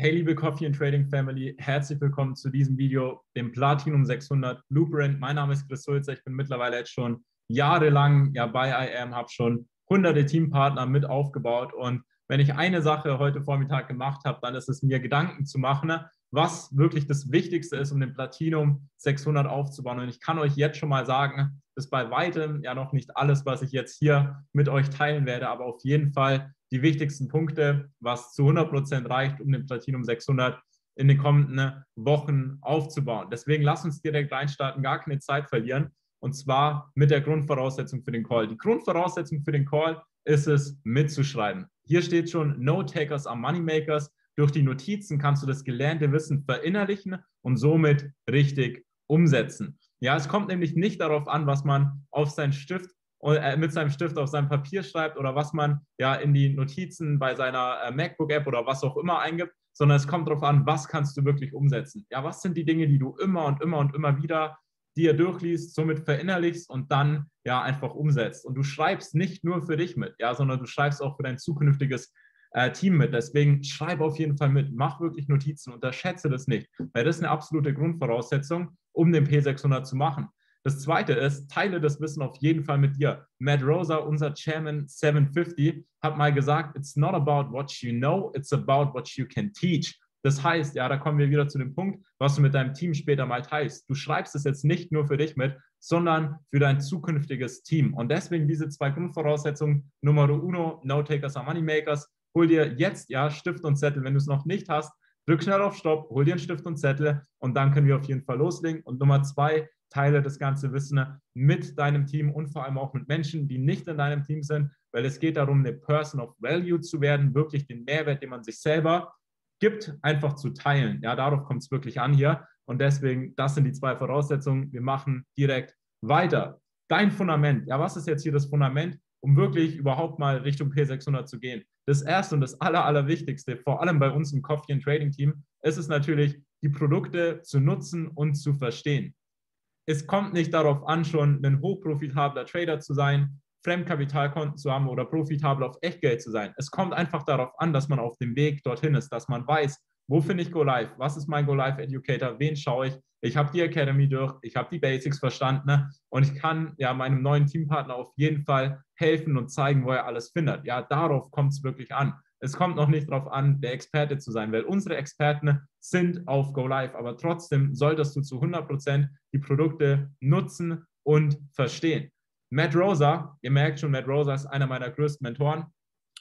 Hey liebe Coffee and Trading Family, herzlich willkommen zu diesem Video, dem Platinum 600 Blueprint. Mein Name ist Chris Sulzer, ich bin mittlerweile jetzt schon jahrelang ja, bei IAM, habe schon hunderte Teampartner mit aufgebaut und wenn ich eine Sache heute Vormittag gemacht habe, dann ist es mir Gedanken zu machen, was wirklich das Wichtigste ist, um den Platinum 600 aufzubauen. Und ich kann euch jetzt schon mal sagen, das ist bei weitem ja noch nicht alles, was ich jetzt hier mit euch teilen werde, aber auf jeden Fall die wichtigsten Punkte, was zu 100 Prozent reicht, um den Platinum 600 in den kommenden Wochen aufzubauen. Deswegen lasst uns direkt reinstarten, gar keine Zeit verlieren. Und zwar mit der Grundvoraussetzung für den Call. Die Grundvoraussetzung für den Call ist es, mitzuschreiben. Hier steht schon, No Takers are Moneymakers. Durch die Notizen kannst du das gelernte Wissen verinnerlichen und somit richtig umsetzen. Ja, es kommt nämlich nicht darauf an, was man auf seinen Stift mit seinem Stift auf seinem Papier schreibt oder was man ja in die Notizen bei seiner äh, MacBook-App oder was auch immer eingibt, sondern es kommt darauf an, was kannst du wirklich umsetzen. Ja, was sind die Dinge, die du immer und immer und immer wieder dir durchliest, somit verinnerlichst und dann ja einfach umsetzt. Und du schreibst nicht nur für dich mit, ja, sondern du schreibst auch für dein zukünftiges äh, Team mit. Deswegen schreib auf jeden Fall mit, mach wirklich Notizen, unterschätze das nicht, weil das ist eine absolute Grundvoraussetzung, um den P600 zu machen. Das zweite ist, teile das Wissen auf jeden Fall mit dir. Matt Rosa, unser Chairman 750, hat mal gesagt, it's not about what you know, it's about what you can teach. Das heißt, ja, da kommen wir wieder zu dem Punkt, was du mit deinem Team später mal teilst. Du schreibst es jetzt nicht nur für dich mit, sondern für dein zukünftiges Team. Und deswegen diese zwei Grundvoraussetzungen. Nummer uno, no takers are money makers. Hol dir jetzt, ja, Stift und Zettel. Wenn du es noch nicht hast, drück schnell auf Stopp, hol dir einen Stift und Zettel und dann können wir auf jeden Fall loslegen. Und Nummer zwei, teile das ganze Wissen mit deinem Team und vor allem auch mit Menschen, die nicht in deinem Team sind, weil es geht darum, eine Person of Value zu werden, wirklich den Mehrwert, den man sich selber gibt, einfach zu teilen. Ja, darauf kommt es wirklich an hier. Und deswegen, das sind die zwei Voraussetzungen. Wir machen direkt weiter. Dein Fundament. Ja, was ist jetzt hier das Fundament, um wirklich überhaupt mal Richtung P600 zu gehen? Das erste und das aller, allerwichtigste, vor allem bei uns im Coffee and Trading Team, ist es natürlich, die Produkte zu nutzen und zu verstehen es kommt nicht darauf an, schon ein hochprofitabler Trader zu sein, Fremdkapitalkonten zu haben oder profitabel auf Echtgeld zu sein. Es kommt einfach darauf an, dass man auf dem Weg dorthin ist, dass man weiß, wo finde ich Go Live, was ist mein Go Live Educator, wen schaue ich. Ich habe die Academy durch, ich habe die Basics verstanden ne? und ich kann ja meinem neuen Teampartner auf jeden Fall helfen und zeigen, wo er alles findet. Ja, darauf kommt es wirklich an. Es kommt noch nicht darauf an, der Experte zu sein, weil unsere Experten sind auf Go Live, aber trotzdem solltest du zu 100 Prozent die Produkte nutzen und verstehen. Matt Rosa, ihr merkt schon, Matt Rosa ist einer meiner größten Mentoren,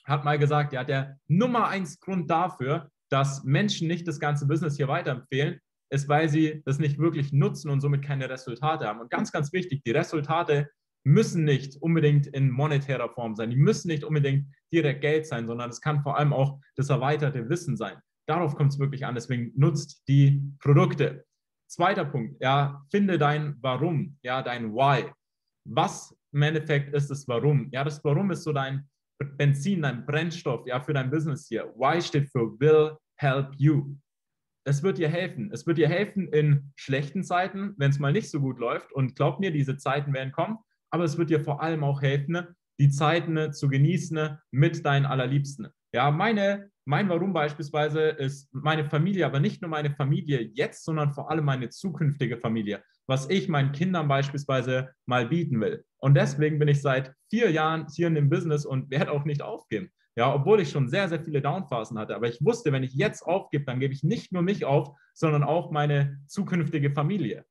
hat mal gesagt, ja, der Nummer eins Grund dafür, dass Menschen nicht das ganze Business hier weiterempfehlen, ist, weil sie das nicht wirklich nutzen und somit keine Resultate haben. Und ganz, ganz wichtig, die Resultate müssen nicht unbedingt in monetärer Form sein, die müssen nicht unbedingt direkt Geld sein, sondern es kann vor allem auch das erweiterte Wissen sein. Darauf kommt es wirklich an, deswegen nutzt die Produkte. Zweiter Punkt, ja, finde dein Warum, ja, dein Why. Was im Endeffekt ist das Warum? Ja, das Warum ist so dein Benzin, dein Brennstoff, ja, für dein Business hier. Why steht für Will Help You. Es wird dir helfen. Es wird dir helfen in schlechten Zeiten, wenn es mal nicht so gut läuft. Und glaub mir, diese Zeiten werden kommen aber es wird dir vor allem auch helfen, die Zeiten zu genießen mit deinen Allerliebsten. Ja, meine, mein Warum beispielsweise ist meine Familie, aber nicht nur meine Familie jetzt, sondern vor allem meine zukünftige Familie, was ich meinen Kindern beispielsweise mal bieten will. Und deswegen bin ich seit vier Jahren hier in dem Business und werde auch nicht aufgeben. Ja, obwohl ich schon sehr, sehr viele Downphasen hatte. Aber ich wusste, wenn ich jetzt aufgebe, dann gebe ich nicht nur mich auf, sondern auch meine zukünftige Familie.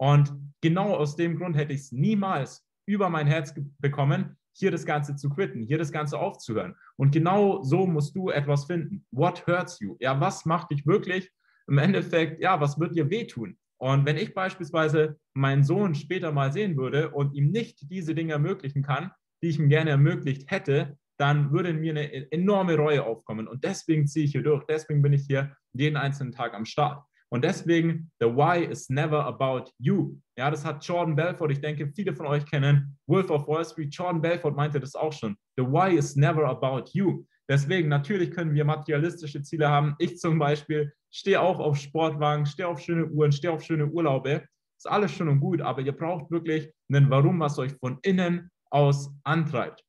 Und genau aus dem Grund hätte ich es niemals über mein Herz bekommen, hier das Ganze zu quitten, hier das Ganze aufzuhören. Und genau so musst du etwas finden. What hurts you? Ja, was macht dich wirklich im Endeffekt, ja, was wird dir wehtun? Und wenn ich beispielsweise meinen Sohn später mal sehen würde und ihm nicht diese Dinge ermöglichen kann, die ich ihm gerne ermöglicht hätte, dann würde mir eine enorme Reue aufkommen. Und deswegen ziehe ich hier durch. Deswegen bin ich hier jeden einzelnen Tag am Start. Und deswegen, the why is never about you. Ja, das hat Jordan Belfort, ich denke, viele von euch kennen Wolf of Wall Street. Jordan Belfort meinte das auch schon. The why is never about you. Deswegen, natürlich können wir materialistische Ziele haben. Ich zum Beispiel stehe auch auf Sportwagen, stehe auf schöne Uhren, stehe auf schöne Urlaube. Ist alles schön und gut, aber ihr braucht wirklich einen Warum, was euch von innen aus antreibt.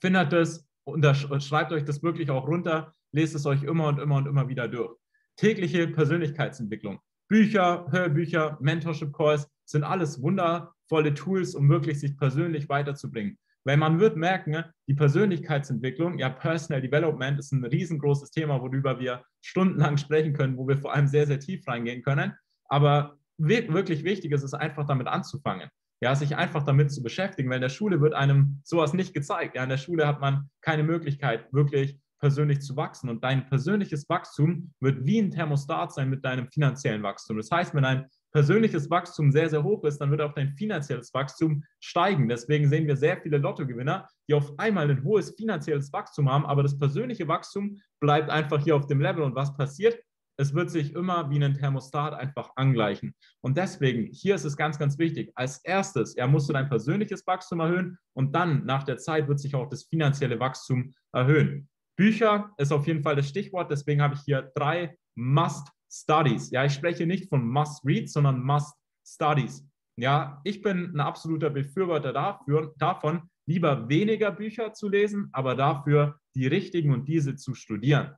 Findet es und schreibt euch das wirklich auch runter, lest es euch immer und immer und immer wieder durch. Tägliche Persönlichkeitsentwicklung. Bücher, Hörbücher, Mentorship Calls sind alles wundervolle Tools, um wirklich sich persönlich weiterzubringen. Weil man wird merken, die Persönlichkeitsentwicklung, ja, Personal Development ist ein riesengroßes Thema, worüber wir stundenlang sprechen können, wo wir vor allem sehr, sehr tief reingehen können. Aber wirklich wichtig ist es einfach damit anzufangen. Ja, sich einfach damit zu beschäftigen, weil in der Schule wird einem sowas nicht gezeigt. Ja, in der Schule hat man keine Möglichkeit, wirklich persönlich zu wachsen. Und dein persönliches Wachstum wird wie ein Thermostat sein mit deinem finanziellen Wachstum. Das heißt, wenn dein persönliches Wachstum sehr, sehr hoch ist, dann wird auch dein finanzielles Wachstum steigen. Deswegen sehen wir sehr viele Lottogewinner, die auf einmal ein hohes finanzielles Wachstum haben, aber das persönliche Wachstum bleibt einfach hier auf dem Level. Und was passiert? Es wird sich immer wie ein Thermostat einfach angleichen. Und deswegen, hier ist es ganz, ganz wichtig. Als erstes, ja, musst du dein persönliches Wachstum erhöhen und dann nach der Zeit wird sich auch das finanzielle Wachstum erhöhen. Bücher ist auf jeden Fall das Stichwort, deswegen habe ich hier drei Must-Studies. Ja, ich spreche nicht von Must-Read, sondern Must-Studies. Ja, ich bin ein absoluter Befürworter dafür, davon, lieber weniger Bücher zu lesen, aber dafür die richtigen und diese zu studieren.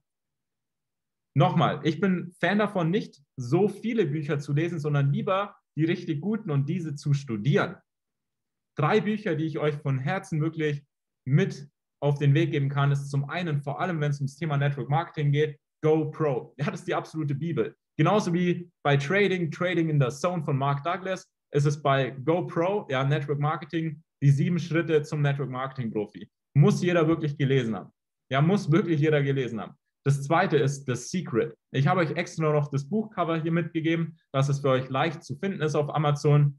Nochmal, ich bin Fan davon, nicht so viele Bücher zu lesen, sondern lieber die richtig guten und diese zu studieren. Drei Bücher, die ich euch von Herzen wirklich mit auf den Weg geben kann, ist zum einen, vor allem wenn es ums Thema Network Marketing geht, Go Pro. Ja, das ist die absolute Bibel. Genauso wie bei Trading, Trading in the Zone von Mark Douglas, ist es bei Go Pro, ja, Network Marketing, die sieben Schritte zum Network Marketing Profi. Muss jeder wirklich gelesen haben. Ja, muss wirklich jeder gelesen haben. Das zweite ist The Secret. Ich habe euch extra noch das Buchcover hier mitgegeben, dass es für euch leicht zu finden ist auf Amazon.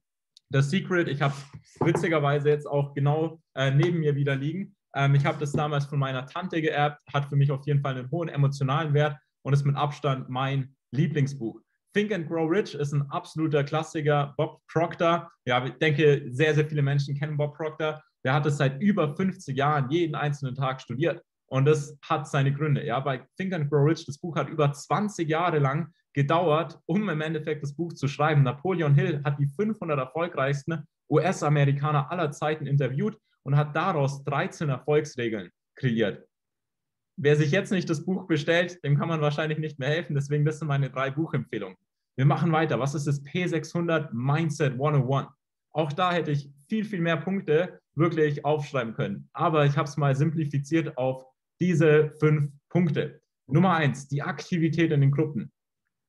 The Secret, ich habe witzigerweise jetzt auch genau äh, neben mir wieder liegen. Ähm, ich habe das damals von meiner Tante geerbt, hat für mich auf jeden Fall einen hohen emotionalen Wert und ist mit Abstand mein Lieblingsbuch. Think and Grow Rich ist ein absoluter Klassiker. Bob Proctor, ja, ich denke, sehr, sehr viele Menschen kennen Bob Proctor. Der hat es seit über 50 Jahren jeden einzelnen Tag studiert. Und das hat seine Gründe. Ja, bei Think and Grow Rich, das Buch hat über 20 Jahre lang gedauert, um im Endeffekt das Buch zu schreiben. Napoleon Hill hat die 500 erfolgreichsten US-Amerikaner aller Zeiten interviewt und hat daraus 13 Erfolgsregeln kreiert. Wer sich jetzt nicht das Buch bestellt, dem kann man wahrscheinlich nicht mehr helfen. Deswegen, das sind meine drei Buchempfehlungen. Wir machen weiter. Was ist das P600 Mindset 101? Auch da hätte ich viel, viel mehr Punkte wirklich aufschreiben können. Aber ich habe es mal simplifiziert auf diese fünf Punkte. Nummer eins, die Aktivität in den Gruppen,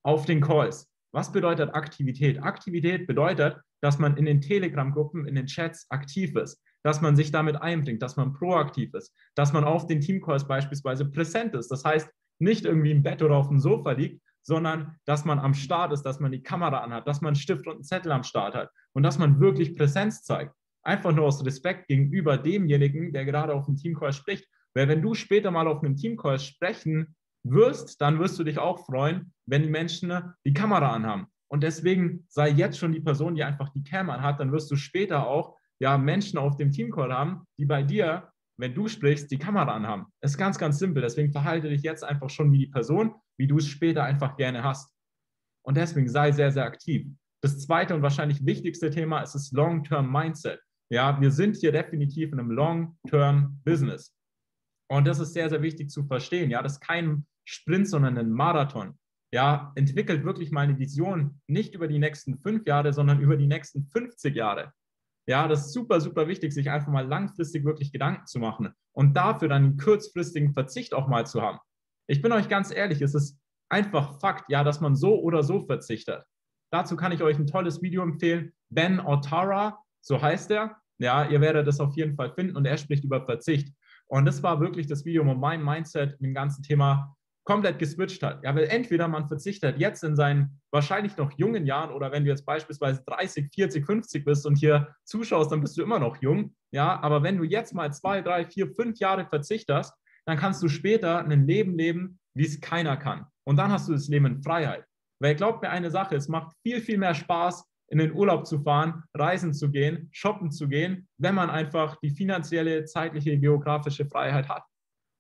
auf den Calls. Was bedeutet Aktivität? Aktivität bedeutet, dass man in den Telegram-Gruppen, in den Chats aktiv ist dass man sich damit einbringt, dass man proaktiv ist, dass man auf den Teamcalls beispielsweise präsent ist. Das heißt, nicht irgendwie im Bett oder auf dem Sofa liegt, sondern dass man am Start ist, dass man die Kamera anhat, dass man einen Stift und einen Zettel am Start hat und dass man wirklich Präsenz zeigt. Einfach nur aus Respekt gegenüber demjenigen, der gerade auf dem Teamcall spricht. Weil wenn du später mal auf einem Teamcall sprechen wirst, dann wirst du dich auch freuen, wenn die Menschen die Kamera anhaben. Und deswegen sei jetzt schon die Person, die einfach die Cam anhat, dann wirst du später auch ja, Menschen auf dem Teamcall haben, die bei dir, wenn du sprichst, die Kamera anhaben. Das ist ganz, ganz simpel. Deswegen verhalte dich jetzt einfach schon wie die Person, wie du es später einfach gerne hast. Und deswegen sei sehr, sehr aktiv. Das zweite und wahrscheinlich wichtigste Thema ist das Long-Term Mindset. Ja, wir sind hier definitiv in einem Long-Term Business. Und das ist sehr, sehr wichtig zu verstehen. Ja, das ist kein Sprint, sondern ein Marathon. Ja, entwickelt wirklich mal eine Vision nicht über die nächsten fünf Jahre, sondern über die nächsten 50 Jahre. Ja, das ist super, super wichtig, sich einfach mal langfristig wirklich Gedanken zu machen und dafür dann einen kurzfristigen Verzicht auch mal zu haben. Ich bin euch ganz ehrlich, es ist einfach Fakt, ja, dass man so oder so verzichtet. Dazu kann ich euch ein tolles Video empfehlen. Ben Otara, so heißt er. Ja, ihr werdet das auf jeden Fall finden und er spricht über Verzicht. Und das war wirklich das Video, wo mein Mindset mit dem ganzen Thema komplett geswitcht hat. Ja, weil entweder man verzichtet jetzt in seinen wahrscheinlich noch jungen Jahren oder wenn du jetzt beispielsweise 30, 40, 50 bist und hier zuschaust, dann bist du immer noch jung. Ja, aber wenn du jetzt mal zwei, drei, vier, fünf Jahre verzichtest, dann kannst du später ein Leben leben, wie es keiner kann. Und dann hast du das Leben in Freiheit. Weil glaubt mir eine Sache, es macht viel, viel mehr Spaß, in den Urlaub zu fahren, reisen zu gehen, shoppen zu gehen, wenn man einfach die finanzielle, zeitliche, geografische Freiheit hat.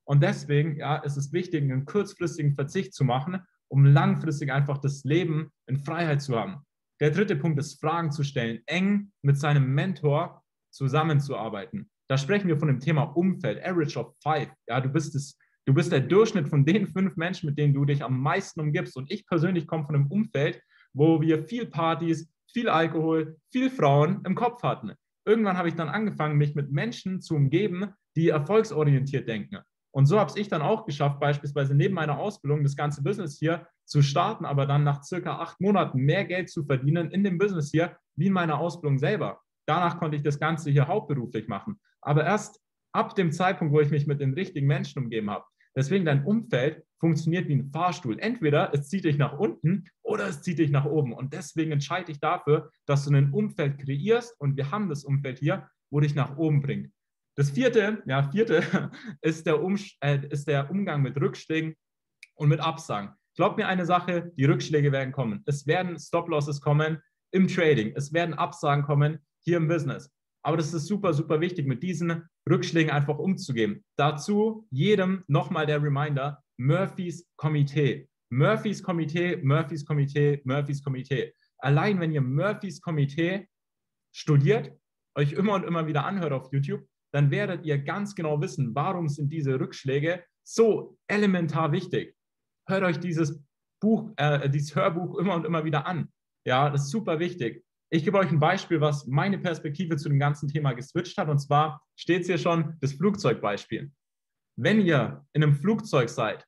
Und deswegen ja, ist es wichtig, einen kurzfristigen Verzicht zu machen, um langfristig einfach das Leben in Freiheit zu haben. Der dritte Punkt ist, Fragen zu stellen, eng mit seinem Mentor zusammenzuarbeiten. Da sprechen wir von dem Thema Umfeld, Average of Five. Ja, du bist das Du bist der Durchschnitt von den fünf Menschen, mit denen du dich am meisten umgibst. Und ich persönlich komme von einem Umfeld, wo wir viel Partys, viel Alkohol, viel Frauen im Kopf hatten. Irgendwann habe ich dann angefangen, mich mit Menschen zu umgeben, die erfolgsorientiert denken. Und so habe ich dann auch geschafft, beispielsweise neben meiner Ausbildung das ganze Business hier zu starten, aber dann nach circa acht Monaten mehr Geld zu verdienen in dem Business hier, wie in meiner Ausbildung selber. Danach konnte ich das Ganze hier hauptberuflich machen. Aber erst ab dem Zeitpunkt, wo ich mich mit den richtigen Menschen umgeben habe. Deswegen dein Umfeld funktioniert wie ein Fahrstuhl. Entweder es zieht dich nach unten oder es zieht dich nach oben. Und deswegen entscheide ich dafür, dass du ein Umfeld kreierst und wir haben das Umfeld hier, wo dich nach oben bringt. Das vierte, ja, vierte ist der, um, äh, ist der Umgang mit Rückschlägen und mit Absagen. Glaub mir eine Sache, die Rückschläge werden kommen. Es werden Stop-Losses kommen im Trading. Es werden Absagen kommen hier im Business. Aber das ist super, super wichtig, mit diesen Rückschlägen einfach umzugehen. Dazu jedem nochmal der Reminder, Murphys Komitee. Murphys Komitee, Murphys Komitee, Murphys Komitee. Allein wenn ihr Murphys Komitee studiert, euch immer und immer wieder anhört auf YouTube, dann werdet ihr ganz genau wissen, warum sind diese Rückschläge so elementar wichtig. Hört euch dieses Buch, äh, dieses Hörbuch immer und immer wieder an. Ja, das ist super wichtig. Ich gebe euch ein Beispiel, was meine Perspektive zu dem ganzen Thema geswitcht hat. Und zwar steht es hier schon das Flugzeugbeispiel. Wenn ihr in einem Flugzeug seid,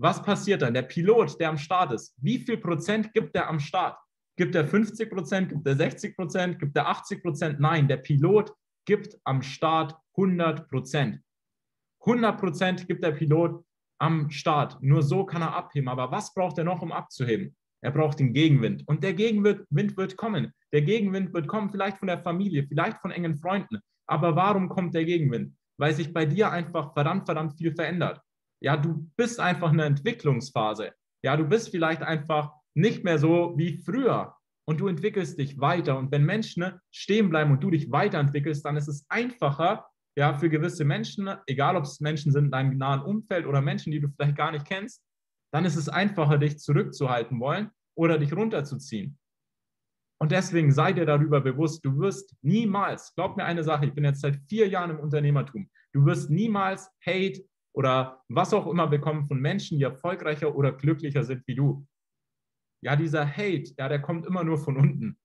was passiert dann? Der Pilot, der am Start ist, wie viel Prozent gibt er am Start? Gibt er 50 Prozent? Gibt er 60 Prozent? Gibt er 80 Prozent? Nein, der Pilot gibt am Start 100 Prozent. 100 Prozent gibt der Pilot am Start. Nur so kann er abheben. Aber was braucht er noch, um abzuheben? Er braucht den Gegenwind. Und der Gegenwind wird kommen. Der Gegenwind wird kommen, vielleicht von der Familie, vielleicht von engen Freunden. Aber warum kommt der Gegenwind? Weil sich bei dir einfach verdammt, verdammt viel verändert. Ja, du bist einfach in einer Entwicklungsphase. Ja, du bist vielleicht einfach nicht mehr so wie früher. Und du entwickelst dich weiter. Und wenn Menschen ne, stehen bleiben und du dich weiterentwickelst, dann ist es einfacher, ja, für gewisse Menschen, egal ob es Menschen sind in deinem nahen Umfeld oder Menschen, die du vielleicht gar nicht kennst, dann ist es einfacher, dich zurückzuhalten wollen oder dich runterzuziehen. Und deswegen sei dir darüber bewusst, du wirst niemals, glaub mir eine Sache, ich bin jetzt seit vier Jahren im Unternehmertum, du wirst niemals Hate oder was auch immer bekommen von Menschen, die erfolgreicher oder glücklicher sind wie du. Ja, dieser Hate, ja, der kommt immer nur von unten.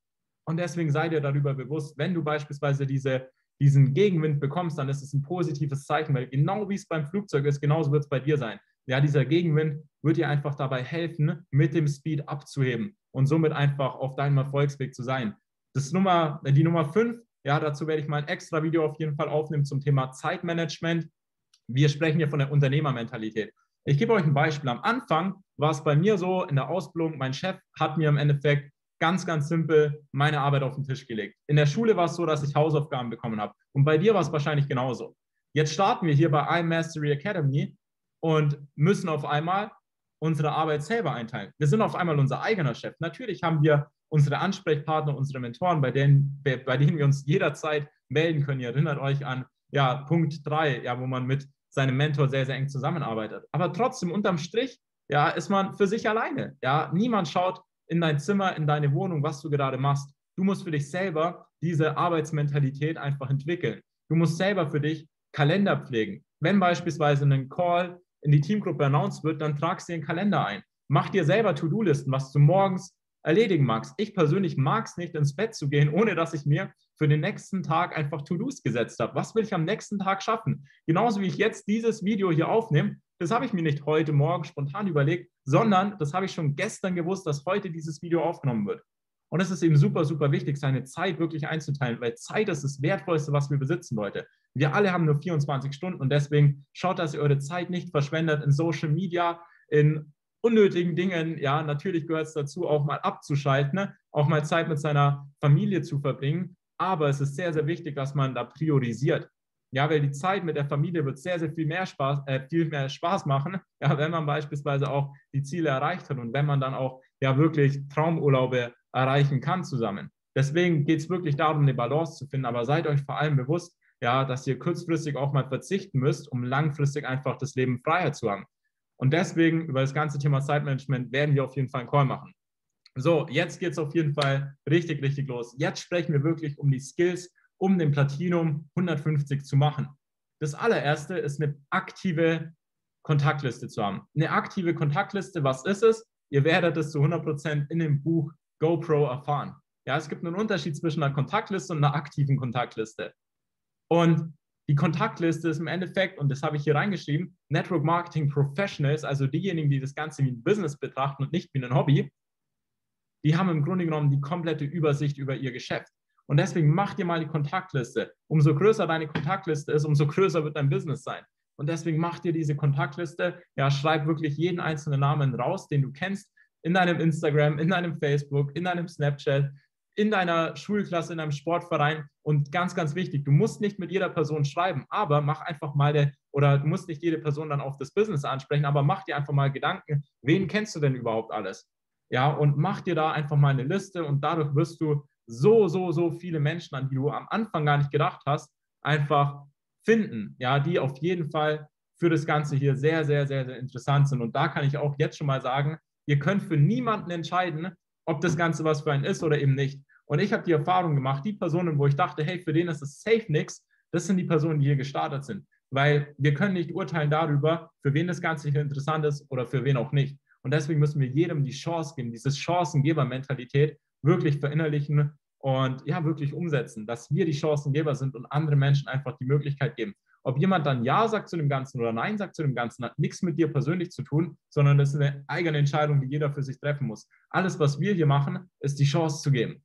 Und deswegen sei dir darüber bewusst, wenn du beispielsweise diese, diesen Gegenwind bekommst, dann ist es ein positives Zeichen, weil genau wie es beim Flugzeug ist, genauso wird es bei dir sein ja, dieser Gegenwind wird dir einfach dabei helfen, mit dem Speed abzuheben und somit einfach auf deinem Erfolgsweg zu sein. Das Nummer, die Nummer fünf. Ja, dazu werde ich mal ein extra Video auf jeden Fall aufnehmen zum Thema Zeitmanagement. Wir sprechen hier von der Unternehmermentalität. Ich gebe euch ein Beispiel. Am Anfang war es bei mir so in der Ausbildung, mein Chef hat mir im Endeffekt ganz, ganz simpel meine Arbeit auf den Tisch gelegt. In der Schule war es so, dass ich Hausaufgaben bekommen habe. Und bei dir war es wahrscheinlich genauso. Jetzt starten wir hier bei iMastery Academy und müssen auf einmal unsere Arbeit selber einteilen. Wir sind auf einmal unser eigener Chef. Natürlich haben wir unsere Ansprechpartner, unsere Mentoren, bei denen, bei denen wir uns jederzeit melden können. Ihr erinnert euch an ja, Punkt 3, ja, wo man mit seinem Mentor sehr, sehr eng zusammenarbeitet. Aber trotzdem, unterm Strich, ja, ist man für sich alleine. Ja, niemand schaut in dein Zimmer, in deine Wohnung, was du gerade machst. Du musst für dich selber diese Arbeitsmentalität einfach entwickeln. Du musst selber für dich Kalender pflegen. Wenn beispielsweise ein Call in die Teamgruppe announced wird, dann tragst du den Kalender ein. Mach dir selber To-Do-Listen, was du morgens erledigen magst. Ich persönlich mag es nicht, ins Bett zu gehen, ohne dass ich mir für den nächsten Tag einfach To-Dos gesetzt habe. Was will ich am nächsten Tag schaffen? Genauso wie ich jetzt dieses Video hier aufnehme, das habe ich mir nicht heute Morgen spontan überlegt, sondern das habe ich schon gestern gewusst, dass heute dieses Video aufgenommen wird. Und es ist eben super, super wichtig, seine Zeit wirklich einzuteilen, weil Zeit ist das Wertvollste, was wir besitzen, Leute. Wir alle haben nur 24 Stunden und deswegen schaut, dass ihr eure Zeit nicht verschwendet in Social Media, in unnötigen Dingen. Ja, natürlich gehört es dazu, auch mal abzuschalten, ne? auch mal Zeit mit seiner Familie zu verbringen. Aber es ist sehr, sehr wichtig, dass man da priorisiert. Ja, weil die Zeit mit der Familie wird sehr, sehr viel mehr Spaß, äh, viel mehr Spaß machen, ja, wenn man beispielsweise auch die Ziele erreicht hat und wenn man dann auch ja wirklich Traumurlaube erreichen kann zusammen. Deswegen geht es wirklich darum, eine Balance zu finden. Aber seid euch vor allem bewusst, ja, dass ihr kurzfristig auch mal verzichten müsst, um langfristig einfach das Leben freier zu haben. Und deswegen über das ganze Thema Zeitmanagement werden wir auf jeden Fall einen Call machen. So, jetzt geht es auf jeden Fall richtig, richtig los. Jetzt sprechen wir wirklich um die Skills, um den Platinum 150 zu machen. Das allererste ist eine aktive Kontaktliste zu haben. Eine aktive Kontaktliste, was ist es? Ihr werdet es zu 100% in dem Buch GoPro erfahren. Ja, es gibt einen Unterschied zwischen einer Kontaktliste und einer aktiven Kontaktliste. Und die Kontaktliste ist im Endeffekt, und das habe ich hier reingeschrieben, Network Marketing Professionals, also diejenigen, die das Ganze wie ein Business betrachten und nicht wie ein Hobby, die haben im Grunde genommen die komplette Übersicht über ihr Geschäft. Und deswegen mach dir mal die Kontaktliste. Umso größer deine Kontaktliste ist, umso größer wird dein Business sein. Und deswegen mach dir diese Kontaktliste. Ja, schreib wirklich jeden einzelnen Namen raus, den du kennst, in deinem Instagram, in deinem Facebook, in deinem Snapchat, in deiner Schulklasse, in deinem Sportverein. Und ganz, ganz wichtig, du musst nicht mit jeder Person schreiben, aber mach einfach mal der, oder du musst nicht jede Person dann auf das Business ansprechen, aber mach dir einfach mal Gedanken, wen kennst du denn überhaupt alles? Ja, und mach dir da einfach mal eine Liste und dadurch wirst du so, so, so viele Menschen, an die du am Anfang gar nicht gedacht hast, einfach finden, ja, die auf jeden Fall für das Ganze hier sehr, sehr, sehr, sehr interessant sind. Und da kann ich auch jetzt schon mal sagen, ihr könnt für niemanden entscheiden, ob das Ganze was für einen ist oder eben nicht. Und ich habe die Erfahrung gemacht, die Personen, wo ich dachte, hey, für den ist es safe nix, das sind die Personen, die hier gestartet sind. Weil wir können nicht urteilen darüber, für wen das Ganze hier interessant ist oder für wen auch nicht. Und deswegen müssen wir jedem die Chance geben, diese Chancengeber-Mentalität wirklich verinnerlichen und ja, wirklich umsetzen, dass wir die Chancengeber sind und andere Menschen einfach die Möglichkeit geben. Ob jemand dann Ja sagt zu dem Ganzen oder Nein sagt zu dem Ganzen, hat nichts mit dir persönlich zu tun, sondern das ist eine eigene Entscheidung, die jeder für sich treffen muss. Alles, was wir hier machen, ist die Chance zu geben.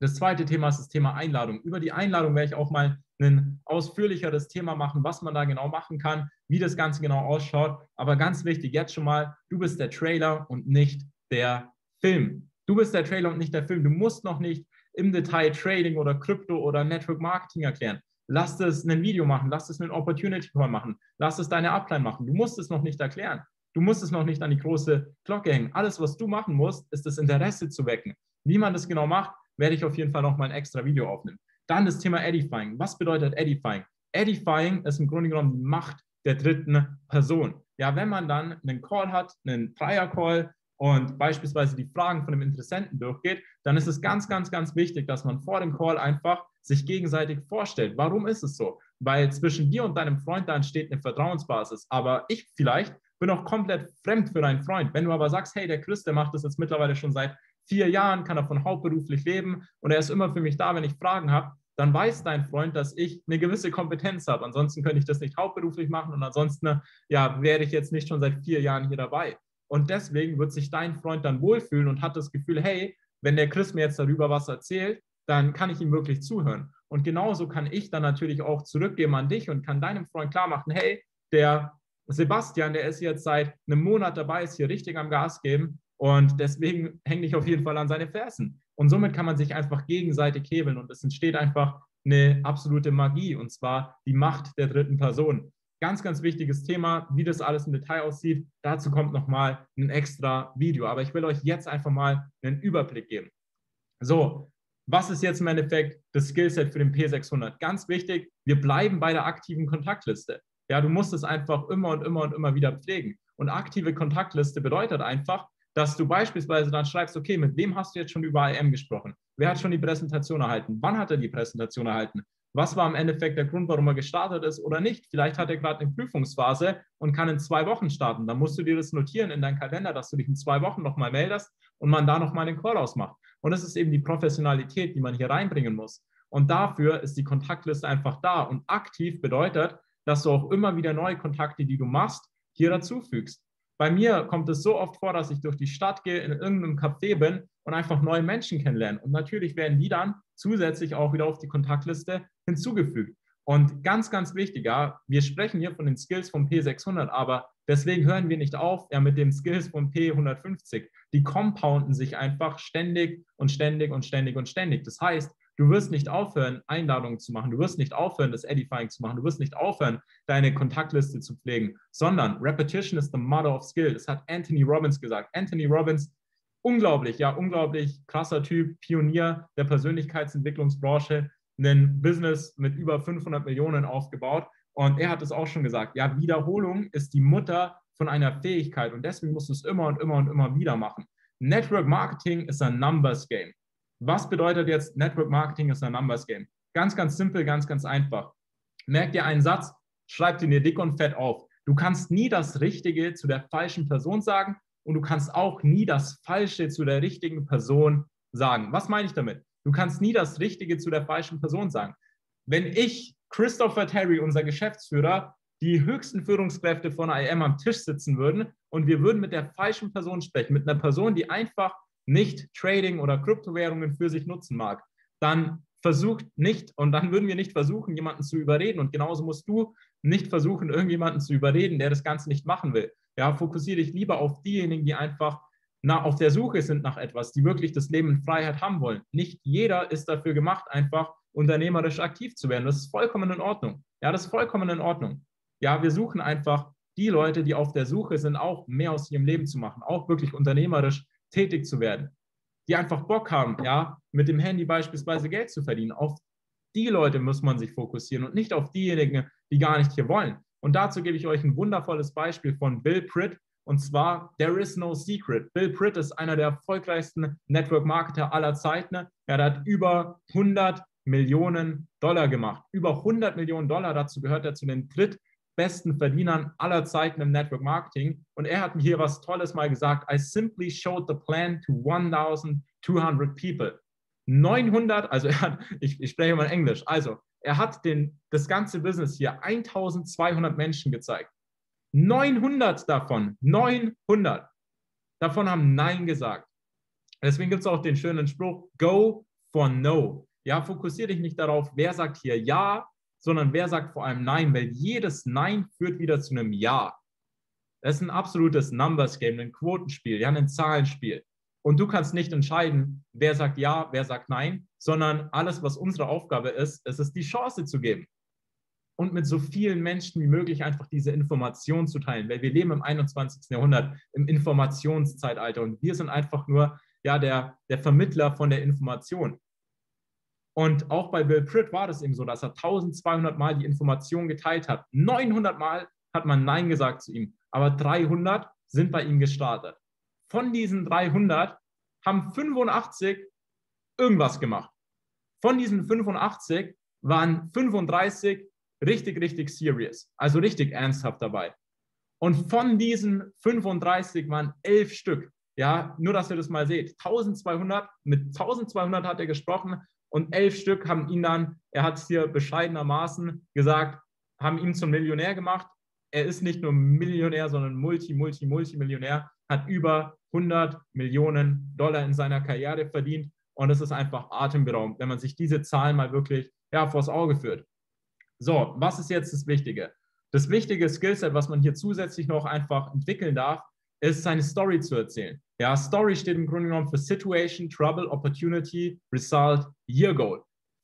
Das zweite Thema ist das Thema Einladung. Über die Einladung werde ich auch mal ein ausführlicheres Thema machen, was man da genau machen kann, wie das Ganze genau ausschaut. Aber ganz wichtig, jetzt schon mal, du bist der Trailer und nicht der Film. Du bist der Trailer und nicht der Film. Du musst noch nicht im Detail Trading oder Krypto oder Network Marketing erklären. Lass es ein Video machen, lass es einen Opportunity Call machen, lass es deine Upline machen. Du musst es noch nicht erklären. Du musst es noch nicht an die große Glocke hängen. Alles, was du machen musst, ist das Interesse zu wecken. Wie man das genau macht, werde ich auf jeden Fall noch mal ein extra Video aufnehmen. Dann das Thema Edifying. Was bedeutet Edifying? Edifying ist im Grunde genommen die Macht der dritten Person. Ja, wenn man dann einen Call hat, einen Dreier-Call, und beispielsweise die Fragen von dem Interessenten durchgeht, dann ist es ganz, ganz, ganz wichtig, dass man vor dem Call einfach sich gegenseitig vorstellt. Warum ist es so? Weil zwischen dir und deinem Freund da entsteht eine Vertrauensbasis. Aber ich vielleicht bin auch komplett fremd für deinen Freund. Wenn du aber sagst, hey, der Chris, der macht das jetzt mittlerweile schon seit vier Jahren, kann davon hauptberuflich leben und er ist immer für mich da, wenn ich Fragen habe, dann weiß dein Freund, dass ich eine gewisse Kompetenz habe. Ansonsten könnte ich das nicht hauptberuflich machen und ansonsten ja, wäre ich jetzt nicht schon seit vier Jahren hier dabei. Und deswegen wird sich dein Freund dann wohlfühlen und hat das Gefühl, hey, wenn der Chris mir jetzt darüber was erzählt, dann kann ich ihm wirklich zuhören. Und genauso kann ich dann natürlich auch zurückgeben an dich und kann deinem Freund klar machen, hey, der Sebastian, der ist jetzt seit einem Monat dabei, ist hier richtig am Gas geben und deswegen hänge ich auf jeden Fall an seine Fersen. Und somit kann man sich einfach gegenseitig hebeln und es entsteht einfach eine absolute Magie und zwar die Macht der dritten Person. Ganz, ganz wichtiges Thema, wie das alles im Detail aussieht. Dazu kommt nochmal ein extra Video. Aber ich will euch jetzt einfach mal einen Überblick geben. So, was ist jetzt im Endeffekt das Skillset für den P600? Ganz wichtig, wir bleiben bei der aktiven Kontaktliste. Ja, du musst es einfach immer und immer und immer wieder pflegen. Und aktive Kontaktliste bedeutet einfach, dass du beispielsweise dann schreibst, okay, mit wem hast du jetzt schon über IM gesprochen? Wer hat schon die Präsentation erhalten? Wann hat er die Präsentation erhalten? was war im Endeffekt der Grund, warum er gestartet ist oder nicht. Vielleicht hat er gerade eine Prüfungsphase und kann in zwei Wochen starten. Dann musst du dir das notieren in deinen Kalender, dass du dich in zwei Wochen nochmal meldest und man da nochmal den Call ausmacht. Und das ist eben die Professionalität, die man hier reinbringen muss. Und dafür ist die Kontaktliste einfach da. Und aktiv bedeutet, dass du auch immer wieder neue Kontakte, die du machst, hier dazufügst. Bei mir kommt es so oft vor, dass ich durch die Stadt gehe, in irgendeinem Café bin und einfach neue Menschen kennenlerne. Und natürlich werden die dann zusätzlich auch wieder auf die Kontaktliste hinzugefügt. Und ganz, ganz wichtig, ja, wir sprechen hier von den Skills vom P600, aber deswegen hören wir nicht auf ja, mit den Skills vom P150. Die compounden sich einfach ständig und ständig und ständig und ständig. Das heißt, Du wirst nicht aufhören, Einladungen zu machen. Du wirst nicht aufhören, das Edifying zu machen. Du wirst nicht aufhören, deine Kontaktliste zu pflegen, sondern Repetition is the mother of skill. Das hat Anthony Robbins gesagt. Anthony Robbins, unglaublich, ja, unglaublich krasser Typ, Pionier der Persönlichkeitsentwicklungsbranche, ein Business mit über 500 Millionen aufgebaut. Und er hat es auch schon gesagt, ja, Wiederholung ist die Mutter von einer Fähigkeit und deswegen musst du es immer und immer und immer wieder machen. Network Marketing ist ein Numbers Game. Was bedeutet jetzt Network Marketing ist ein Numbers Game? Ganz, ganz simpel, ganz, ganz einfach. Merk dir einen Satz, schreib den dir dick und fett auf. Du kannst nie das Richtige zu der falschen Person sagen und du kannst auch nie das Falsche zu der richtigen Person sagen. Was meine ich damit? Du kannst nie das Richtige zu der falschen Person sagen. Wenn ich, Christopher Terry, unser Geschäftsführer, die höchsten Führungskräfte von IM am Tisch sitzen würden und wir würden mit der falschen Person sprechen, mit einer Person, die einfach nicht Trading oder Kryptowährungen für sich nutzen mag, dann versucht nicht, und dann würden wir nicht versuchen, jemanden zu überreden. Und genauso musst du nicht versuchen, irgendjemanden zu überreden, der das Ganze nicht machen will. Ja, fokussiere dich lieber auf diejenigen, die einfach na, auf der Suche sind nach etwas, die wirklich das Leben in Freiheit haben wollen. Nicht jeder ist dafür gemacht, einfach unternehmerisch aktiv zu werden. Das ist vollkommen in Ordnung. Ja, das ist vollkommen in Ordnung. Ja, wir suchen einfach die Leute, die auf der Suche sind, auch mehr aus ihrem Leben zu machen, auch wirklich unternehmerisch tätig zu werden, die einfach Bock haben, ja, mit dem Handy beispielsweise Geld zu verdienen. Auf die Leute muss man sich fokussieren und nicht auf diejenigen, die gar nicht hier wollen. Und dazu gebe ich euch ein wundervolles Beispiel von Bill Pritt. Und zwar, There is no secret. Bill Pritt ist einer der erfolgreichsten Network-Marketer aller Zeiten. Er hat über 100 Millionen Dollar gemacht. Über 100 Millionen Dollar. Dazu gehört er zu den drittbesten Verdienern aller Zeiten im Network Marketing. Und er hat mir hier was Tolles mal gesagt. I simply showed the plan to 1200 people. 900, also er hat, ich, ich spreche mal Englisch, also er hat den, das ganze Business hier 1200 Menschen gezeigt. 900 davon, 900 davon haben Nein gesagt. Deswegen gibt es auch den schönen Spruch, go for no. Ja, fokussiere dich nicht darauf, wer sagt hier Ja, sondern wer sagt vor allem Nein, weil jedes Nein führt wieder zu einem Ja. Das ist ein absolutes Numbers Game, ein Quotenspiel, ja, ein Zahlenspiel. Und du kannst nicht entscheiden, wer sagt ja, wer sagt nein, sondern alles, was unsere Aufgabe ist, ist es, die Chance zu geben. Und mit so vielen Menschen wie möglich einfach diese Information zu teilen, weil wir leben im 21. Jahrhundert, im Informationszeitalter und wir sind einfach nur ja, der, der Vermittler von der Information. Und auch bei Bill Pritt war das eben so, dass er 1200 Mal die Information geteilt hat. 900 Mal hat man Nein gesagt zu ihm, aber 300 sind bei ihm gestartet von diesen 300 haben 85 irgendwas gemacht. Von diesen 85 waren 35 richtig, richtig serious, also richtig ernsthaft dabei. Und von diesen 35 waren elf Stück. Ja, nur dass ihr das mal seht. 1200, mit 1200 hat er gesprochen und elf Stück haben ihn dann, er hat es hier bescheidenermaßen gesagt, haben ihn zum Millionär gemacht. Er ist nicht nur Millionär, sondern Multi, Multi, Multimillionär, hat über 100 Millionen Dollar in seiner Karriere verdient. Und es ist einfach atemberaubend, wenn man sich diese Zahlen mal wirklich ja, vors Auge führt. So, was ist jetzt das Wichtige? Das wichtige Skillset, was man hier zusätzlich noch einfach entwickeln darf, ist seine Story zu erzählen. Ja, Story steht im Grunde genommen für Situation, Trouble, Opportunity, Result, Year Goal.